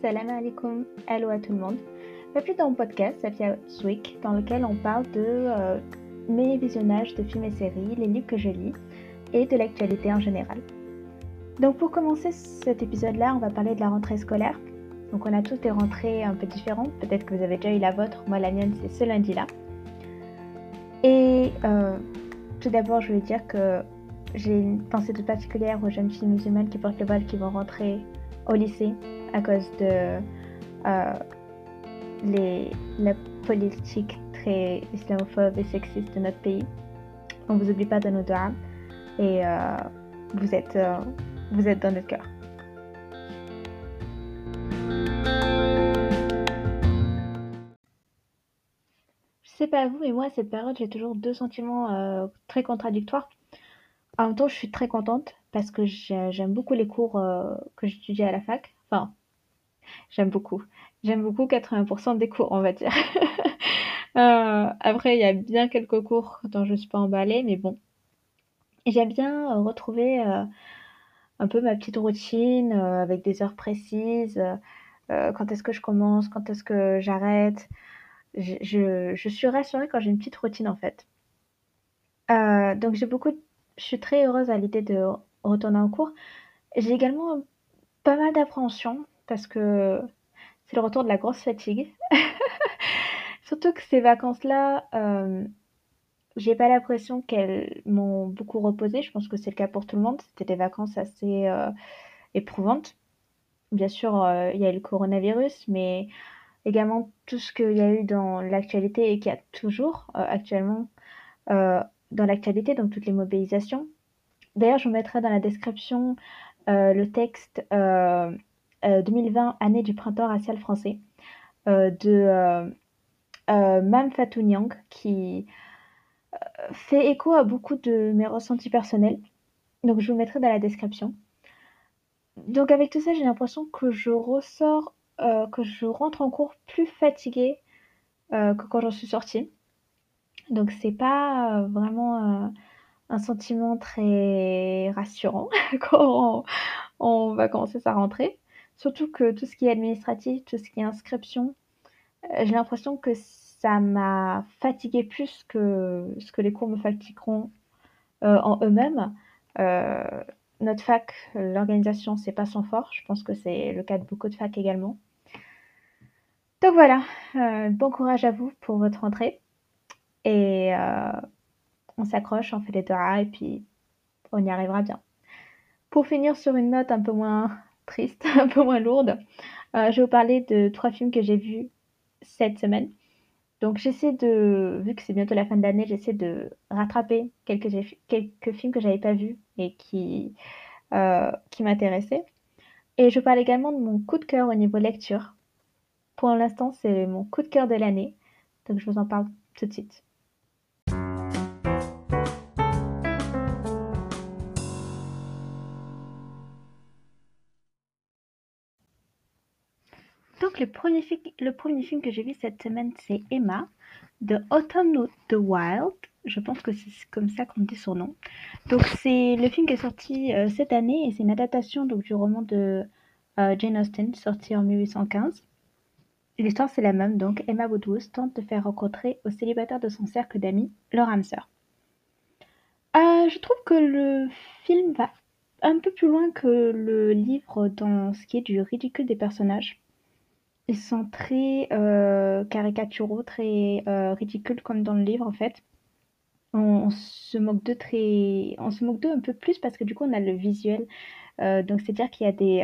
Salam alaikum, hello à tout le monde. Bienvenue dans mon podcast Safia Week dans lequel on parle de euh, mes visionnages de films et séries, les livres que je lis et de l'actualité en général. Donc pour commencer cet épisode-là, on va parler de la rentrée scolaire. Donc on a tous des rentrées un peu différentes. Peut-être que vous avez déjà eu la vôtre. Moi la mienne c'est ce lundi-là. Et euh, tout d'abord je veux dire que j'ai une pensée toute particulière aux jeunes filles musulmanes qui portent le voile qui vont rentrer au lycée à cause de euh, les, la politique très islamophobe et sexiste de notre pays. On vous oublie pas de nos doigts et euh, vous, êtes, euh, vous êtes dans notre cœur. Je sais pas vous, mais moi à cette période j'ai toujours deux sentiments très contradictoires. En même temps, je suis très contente parce que j'aime beaucoup les cours que j'étudie à la fac. Enfin, J'aime beaucoup. J'aime beaucoup 80% des cours, on va dire. Euh, après, il y a bien quelques cours dont je ne suis pas emballée, mais bon. J'aime bien euh, retrouver euh, un peu ma petite routine avec des heures précises. quand est-ce que je commence, quand est-ce que j'arrête. Je, je, suis rassurée quand j'ai une petite routine en fait. donc j'ai beaucoup, je suis très heureuse à l'idée de retourner en cours. J'ai également pas mal d'appréhension parce que c'est le retour de la grosse fatigue. Surtout que ces vacances-là, euh, j'ai pas l'impression qu'elles m'ont beaucoup reposé. Je pense que c'est le cas pour tout le monde. C'était des vacances assez euh, éprouvantes. Bien sûr, euh, il y a eu le coronavirus, mais également tout ce qu'il y a eu dans l'actualité et qu'il y a toujours actuellement dans l'actualité, donc toutes les mobilisations. D'ailleurs, je vous mettrai dans la description le texte 2020, euh, année du printemps racial français, euh, de euh, Mam Fatou Nyang, qui fait écho à beaucoup de mes ressentis personnels. Donc je vous mettrai dans la description. Donc avec tout ça, j'ai l'impression que je ressors, que je rentre en cours plus fatiguée que quand j'en suis sortie. Donc c'est pas vraiment un sentiment très rassurant quand on, va commencer sa rentrée. Surtout que tout ce qui est administratif, tout ce qui est inscription, euh, j'ai l'impression que ça m'a fatigué plus que ce que les cours me fatigueront euh, en eux-mêmes. Euh, notre fac, l'organisation, c'est pas son fort. Je pense que c'est le cas de beaucoup de facs également. Donc voilà, bon courage à vous pour votre entrée. Et on s'accroche, on fait des doigts et puis on y arrivera bien. Pour finir sur une note un peu moins triste, un peu moins lourde. Euh, je vais vous parler de trois films que j'ai vus cette semaine. Donc j'essaie de, vu que c'est bientôt la fin de l'année, j'essaie de rattraper quelques, films que j'avais pas vus et qui, euh, qui m'intéressaient. Et je parle également de mon coup de cœur au niveau lecture. Pour l'instant, c'est mon coup de cœur de l'année. Donc je vous en parle tout de suite. Donc le premier, film que j'ai vu cette semaine, c'est Emma, de Autumn the Wild. Je pense que c'est comme ça qu'on dit son nom. Donc c'est le film qui est sorti euh, cette année et c'est une adaptation donc, du roman de euh, Jane Austen, sorti en 1815. L'histoire c'est la même, donc Emma Woodhouse tente de faire rencontrer au célibataire de son cercle d'amis leur âme je trouve que le film va un peu plus loin que le livre dans ce qui est du ridicule des personnages. Ils sont très euh, caricaturaux, très euh, ridicules comme dans le livre en fait. On, se moque d'eux très, on se moque d'eux un peu plus parce que du coup on a le visuel. Euh, donc c'est-à-dire qu'il y a des,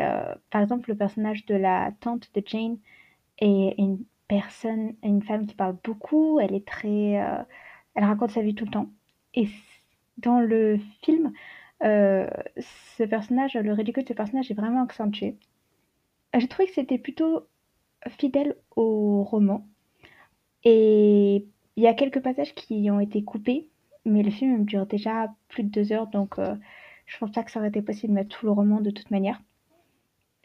par exemple le personnage de la tante de Jane est une personne, une femme qui parle beaucoup. Elle est très, elle raconte sa vie tout le temps. Et dans le film, ce personnage, le ridicule de ce personnage est vraiment accentué. J'ai trouvé que c'était plutôt fidèle au roman. Et il y a quelques passages qui ont été coupés, mais le film dure déjà plus de deux heures, donc euh, je pense pas que ça aurait été possible de mettre tout le roman de toute manière.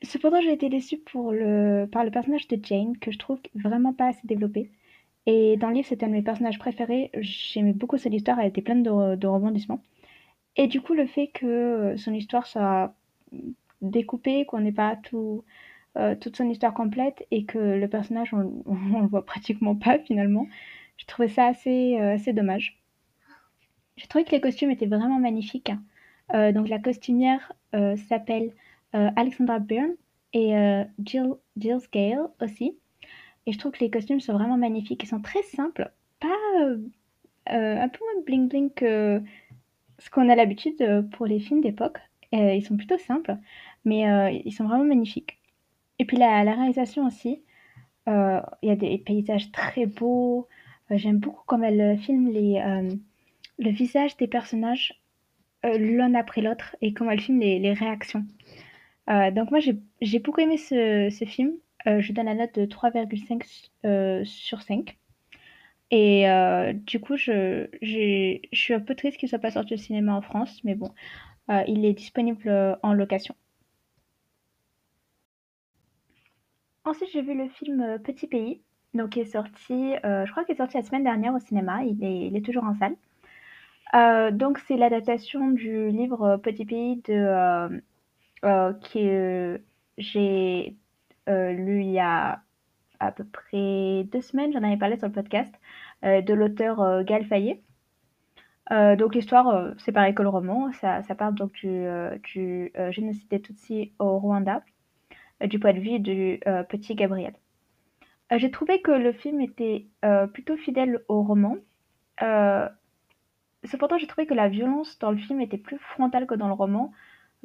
Cependant, j'ai été déçue par le personnage de Jane, que je trouve vraiment pas assez développé. Et dans le livre, c'était un de mes personnages préférés. J'aimais beaucoup cette histoire, elle était pleine de, de rebondissements. Et du coup, le fait que son histoire soit découpée, qu'on n'ait pas tout toute son histoire complète et que le personnage, on, on le voit pratiquement pas finalement. Je trouvais ça assez, assez dommage. J'ai trouvé que les costumes étaient vraiment magnifiques. donc la costumière s'appelle Alexandra Byrne et Jill, Jill Scale aussi. Et je trouve que les costumes sont vraiment magnifiques. Ils sont très simples, pas un peu moins bling bling que ce qu'on a l'habitude pour les films d'époque. ils sont plutôt simples, mais ils sont vraiment magnifiques. Et puis la, réalisation aussi, il y a des paysages très beaux. J'aime beaucoup comme elle filme les, le visage des personnages l'un après l'autre et comment elle filme les, réactions. donc moi j'ai beaucoup aimé ce, film. je donne la note de 3,5 sur 5. Et du coup, je, je suis un peu triste qu'il soit pas sorti au cinéma en France, mais bon, il est disponible en location. Ensuite, j'ai vu le film Petit Pays, donc qui est sorti, je crois qu'il est sorti la semaine dernière au cinéma. Il est, il est toujours en salle. Euh, donc c'est l'adaptation du livre Petit Pays de euh, euh, que j'ai lu il y a à peu près deux semaines, j'en avais parlé sur le podcast, de l'auteur Gal Fayet. donc l'histoire, c'est pareil que le roman, ça, ça parle donc du, du génocide des Tutsis au Rwanda, du point de vue du petit Gabriel. j'ai trouvé que le film était plutôt fidèle au roman. Cependant, j'ai trouvé que la violence dans le film était plus frontale que dans le roman,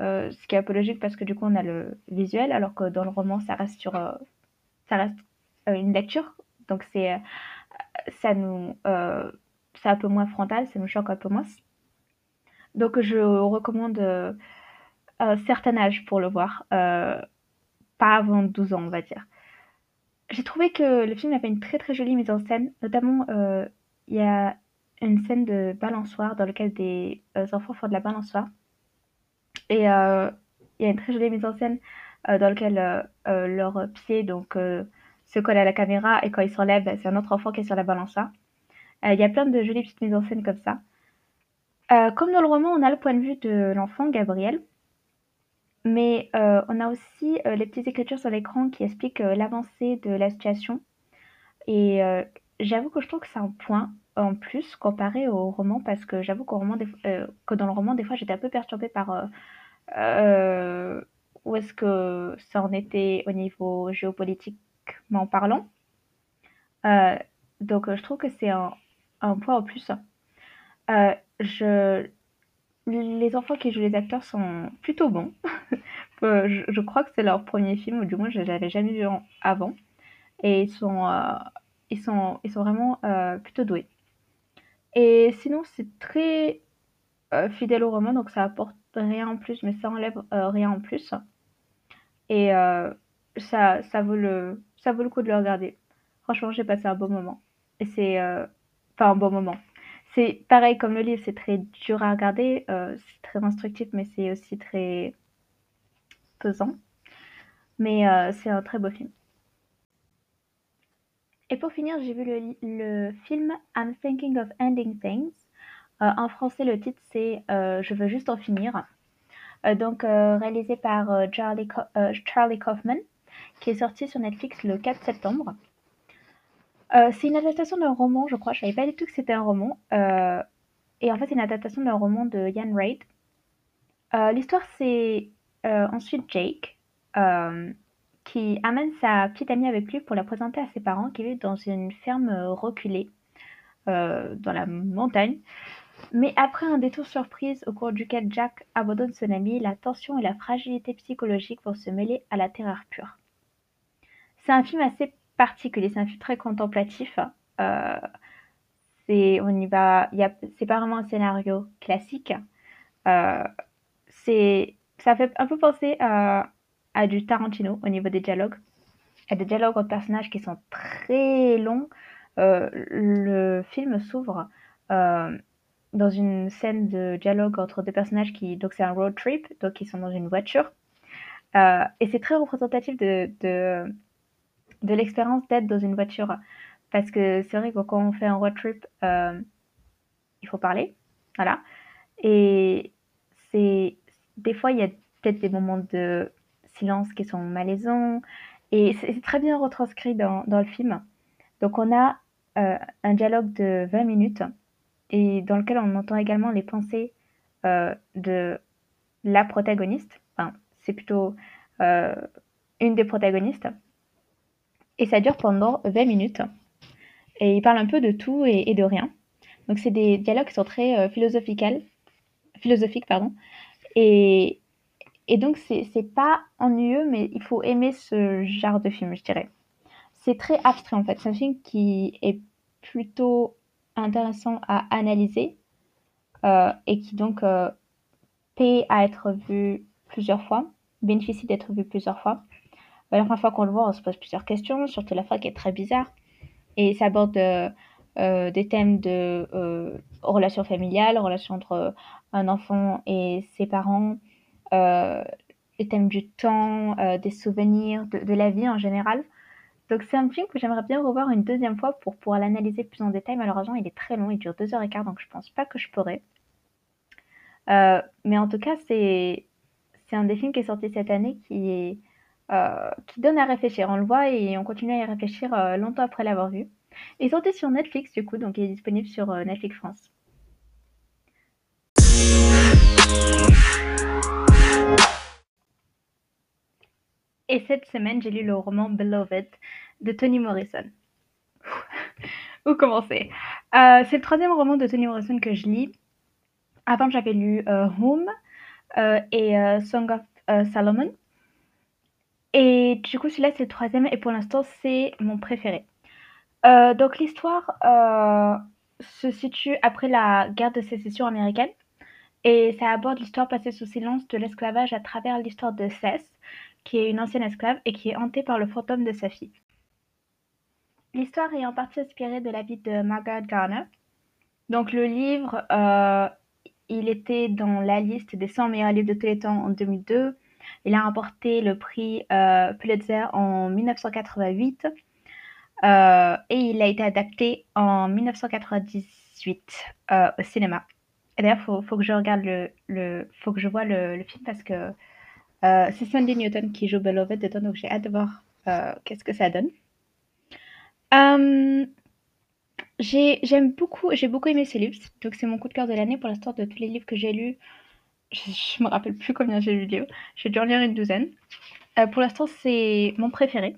euh, ce qui est un peu logique parce que du coup on a le visuel, alors que dans le roman ça reste sur, euh, ça reste euh, une lecture, donc c'est, ça nous, c'est un peu moins frontal, ça nous choque un peu moins. Donc je recommande un certain âge pour le voir, pas avant 12 ans on va dire. J'ai trouvé que le film avait une très très jolie mise en scène, notamment il y a une scène de balançoire dans laquelle des euh, enfants font de la balançoire. Et euh, il y a une très jolie mise en scène euh, dans laquelle leurs pieds donc, se collent à la caméra et quand ils s'enlèvent, c'est un autre enfant qui est sur la balançoire. Il y a plein de jolies petites mises en scène comme ça. comme dans le roman, on a le point de vue de l'enfant, Gabriel. Mais on a aussi les petites écritures sur l'écran qui expliquent l'avancée de la situation. Et j'avoue que je trouve que c'est un point en plus comparé au roman parce que j'avoue euh, que dans le roman des fois j'étais un peu perturbée par euh, euh, où est-ce que ça en était au niveau géopolitiquement parlant. donc je trouve que c'est un, un point en plus. je les enfants qui jouent les acteurs sont plutôt bons. je, je, crois que c'est leur premier film, ou du moins je ne l'avais jamais vu avant. Et ils sont, ils sont, ils sont vraiment plutôt doués. Et sinon, c'est très euh, fidèle au roman, donc ça apporte rien en plus, mais ça enlève euh, rien en plus. Et euh, ça, ça, vaut le, ça vaut le coup de le regarder. Franchement, j'ai passé un bon moment. Et c'est. Enfin, un bon moment. C'est pareil comme le livre, c'est très dur à regarder, c'est très instructif, mais c'est aussi très pesant. Mais c'est un très beau film. Et pour finir, j'ai vu le, film I'm Thinking of Ending Things. Euh, en français, le titre c'est euh, Je veux juste en finir. Euh, donc réalisé par Charlie Kaufman, qui est sorti sur Netflix le 4 septembre. C'est une adaptation d'un roman, je crois. Je savais pas du tout que c'était un roman. et en fait, c'est une adaptation d'un roman de Ian Reid. L'histoire, c'est ensuite Jake, qui amène sa petite amie avec lui pour la présenter à ses parents qui vivent dans une ferme euh, reculée euh, dans la montagne. Mais après un détour surprise au cours duquel Jack abandonne son ami, la tension et la fragilité psychologique vont se mêler à la terreur pure. C'est un film assez particulier, c'est un film très contemplatif. Euh, c'est on y va, c'est pas vraiment un scénario classique. c'est ça fait un peu penser à du Tarantino au niveau des dialogues. Il y a des dialogues entre personnages qui sont très longs. Euh, le film s'ouvre euh, dans une scène de dialogue entre deux personnages qui, donc c'est un road trip, donc ils sont dans une voiture. Euh, et c'est très représentatif de, de l'expérience d'être dans une voiture. Parce que c'est vrai que quand on fait un road trip, il faut parler. Voilà. Et c'est des fois, il y a peut-être des moments de silences qui sont malaisants. Et c'est très bien retranscrit dans, dans, le film. Donc on a euh, un dialogue de 20 minutes et dans lequel on entend également les pensées euh, de la protagoniste. Enfin, c'est plutôt euh, une des protagonistes. Et ça dure pendant 20 minutes. Et il parle un peu de tout et, de rien. Donc c'est des dialogues qui sont très euh, philosophiques, pardon. Et, et donc c'est pas ennuyeux, mais il faut aimer ce genre de film, je dirais. C'est très abstrait en fait. C'est un film qui est plutôt intéressant à analyser euh, et qui donc euh, paie à être vu plusieurs fois, bénéficie d'être vu plusieurs fois. La première fois qu'on le voit, on se pose plusieurs questions, surtout la fin qui est très bizarre. Et ça aborde euh, euh, des thèmes de euh, relations familiales, relations entre un enfant et ses parents, les thèmes du temps, des souvenirs, de, la vie en général. Donc c'est un film que j'aimerais bien revoir une deuxième fois pour pouvoir l'analyser plus en détail. Malheureusement, il est très long, il dure deux heures et quart, donc je pense pas que je pourrais. Mais en tout cas, c'est un des films qui est sorti cette année qui est euh, qui donne à réfléchir. On le voit et on continue à y réfléchir euh, longtemps après l'avoir vu. Est sorti sur Netflix du coup, donc il est disponible sur euh, Netflix France. Et cette semaine, j'ai lu le roman Beloved de Toni Morrison. Où commencer? C'est le troisième roman de Toni Morrison que je lis. Avant, j'avais lu Home et Song of Solomon. Et du coup, celui-là, c'est le troisième et pour l'instant, c'est mon préféré. Euh, donc l'histoire euh, se situe après la guerre de sécession américaine et ça aborde l'histoire passée sous silence de l'esclavage à travers l'histoire de Cess, qui est une ancienne esclave et qui est hantée par le fantôme de sa fille. L'histoire est en partie inspirée de la vie de Margaret Garner. Donc le livre, euh, il était dans la liste des 100 meilleurs livres de tous les temps en 2002. Il a remporté le prix euh, Pulitzer en 1988 euh, et il a été adapté en 1998 euh, au cinéma. Et d'ailleurs, faut, faut que je regarde le, le faut que je vois le, film parce que c'est Sandy Newton qui joue Beloved dedans, donc j'ai hâte de voir qu'est-ce que ça donne. Euh, j'aime beaucoup, j'ai beaucoup aimé ce livre, donc c'est mon coup de cœur de l'année pour l'instant de tous les livres que j'ai lus. Je, je me rappelle plus combien j'ai lu de livres, j'ai dû en lire une douzaine. Euh, pour l'instant, c'est mon préféré.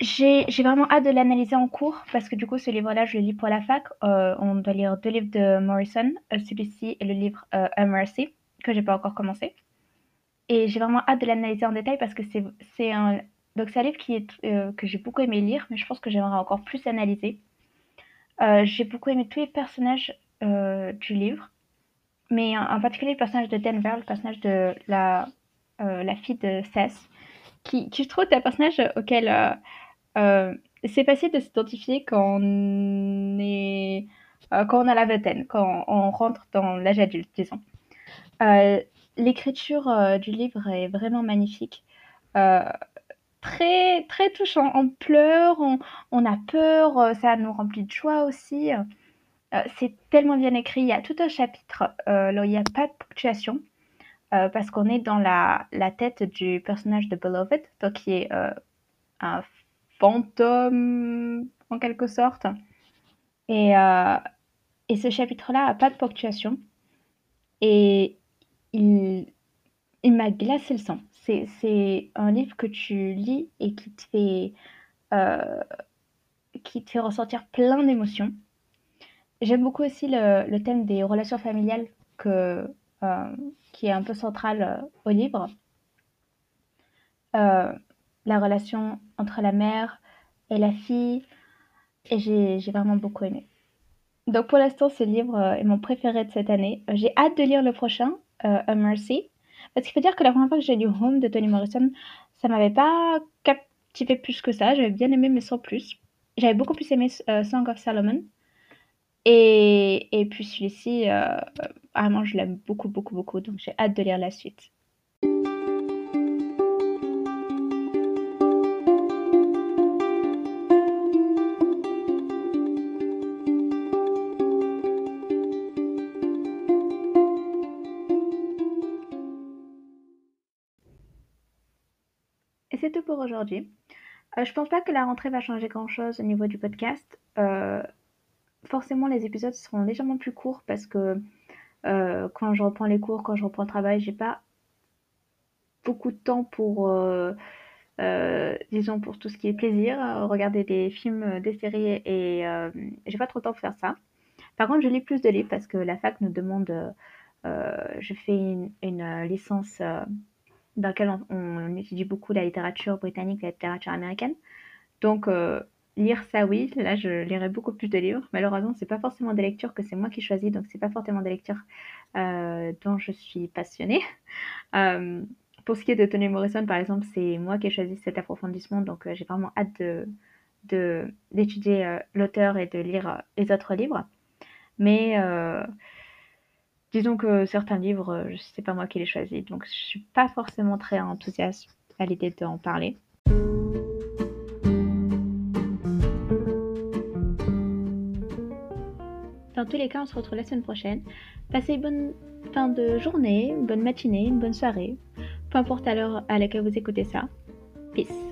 J'ai vraiment hâte de l'analyser en cours parce que du coup, ce livre-là, je le lis pour la fac. Euh, on doit lire deux livres de Morrison, euh, celui-ci et le livre euh, A Mercy, que j'ai pas encore commencé. Et j'ai vraiment hâte de l'analyser en détail parce que c'est un, donc un livre qui est, euh, que j'ai beaucoup aimé lire, mais je pense que j'aimerais encore plus analyser. Euh, j'ai beaucoup aimé tous les personnages euh, du livre, mais en, particulier le personnage de Denver, le personnage de la, la fille de Cess, qui, qui je trouve est un personnage auquel euh, c'est facile de s'identifier quand on est euh, quand on a la vingtaine, quand on rentre dans l'âge adulte, disons. Euh, l'écriture euh, du livre est vraiment magnifique. Euh, très, très touchant. On pleure, on, on a peur, euh, ça nous remplit de joie aussi. C'est tellement bien écrit. Il y a tout un chapitre là où il n'y a pas de ponctuation. parce qu'on est dans la, la tête du personnage de Beloved, donc qui est un fantôme en quelque sorte. Et, euh, et ce chapitre-là a pas de ponctuation. Et il, il m'a glacé le sang. C'est un livre que tu lis et qui te fait, euh, qui te fait ressentir plein d'émotions. J'aime beaucoup aussi le, thème des relations familiales euh, qui est un peu central euh, au livre. Euh, la relation entre la mère et la fille. Et j'ai vraiment beaucoup aimé. Donc pour l'instant, ce livre est mon préféré de cette année. J'ai hâte de lire le prochain, A Mercy. Parce qu'il faut dire que la première fois que j'ai lu Home de Toni Morrison, ça m'avait pas captivé plus que ça. J'avais bien aimé, mais sans plus. J'avais beaucoup plus aimé Song of Solomon. Et, et puis celui-ci, euh, vraiment, je l'aime beaucoup, beaucoup, beaucoup. Donc j'ai hâte de lire la suite. c'est tout pour aujourd'hui. Euh, je pense pas que la rentrée va changer grand-chose au niveau du podcast. Euh, forcément, les épisodes seront légèrement plus courts parce que euh, quand je reprends les cours, quand je reprends le travail, j'ai pas beaucoup de temps pour, disons, pour tout ce qui est plaisir, regarder des films, des séries et j'ai pas trop de temps pour faire ça. Par contre, je lis plus de livres parce que la fac nous demande, je fais une, licence dans laquelle on, étudie beaucoup la littérature britannique, la littérature américaine. Donc, euh, lire ça, oui, là, je lirai beaucoup plus de livres. Malheureusement, c'est pas forcément des lectures que c'est moi qui choisis, donc c'est pas forcément des lectures euh, dont je suis passionnée. Euh, pour ce qui est de Toni Morrison, par exemple, c'est moi qui ai choisi cet approfondissement, donc j'ai vraiment hâte de d'étudier l'auteur et de lire les autres livres. Mais Disons que certains livres, euh, c'est pas moi qui les choisis, donc je suis pas forcément très enthousiaste à l'idée d'en parler. Dans tous les cas, on se retrouve la semaine prochaine. Passez une bonne fin de journée, une bonne matinée, une bonne soirée, peu importe à l'heure à laquelle vous écoutez ça. Peace.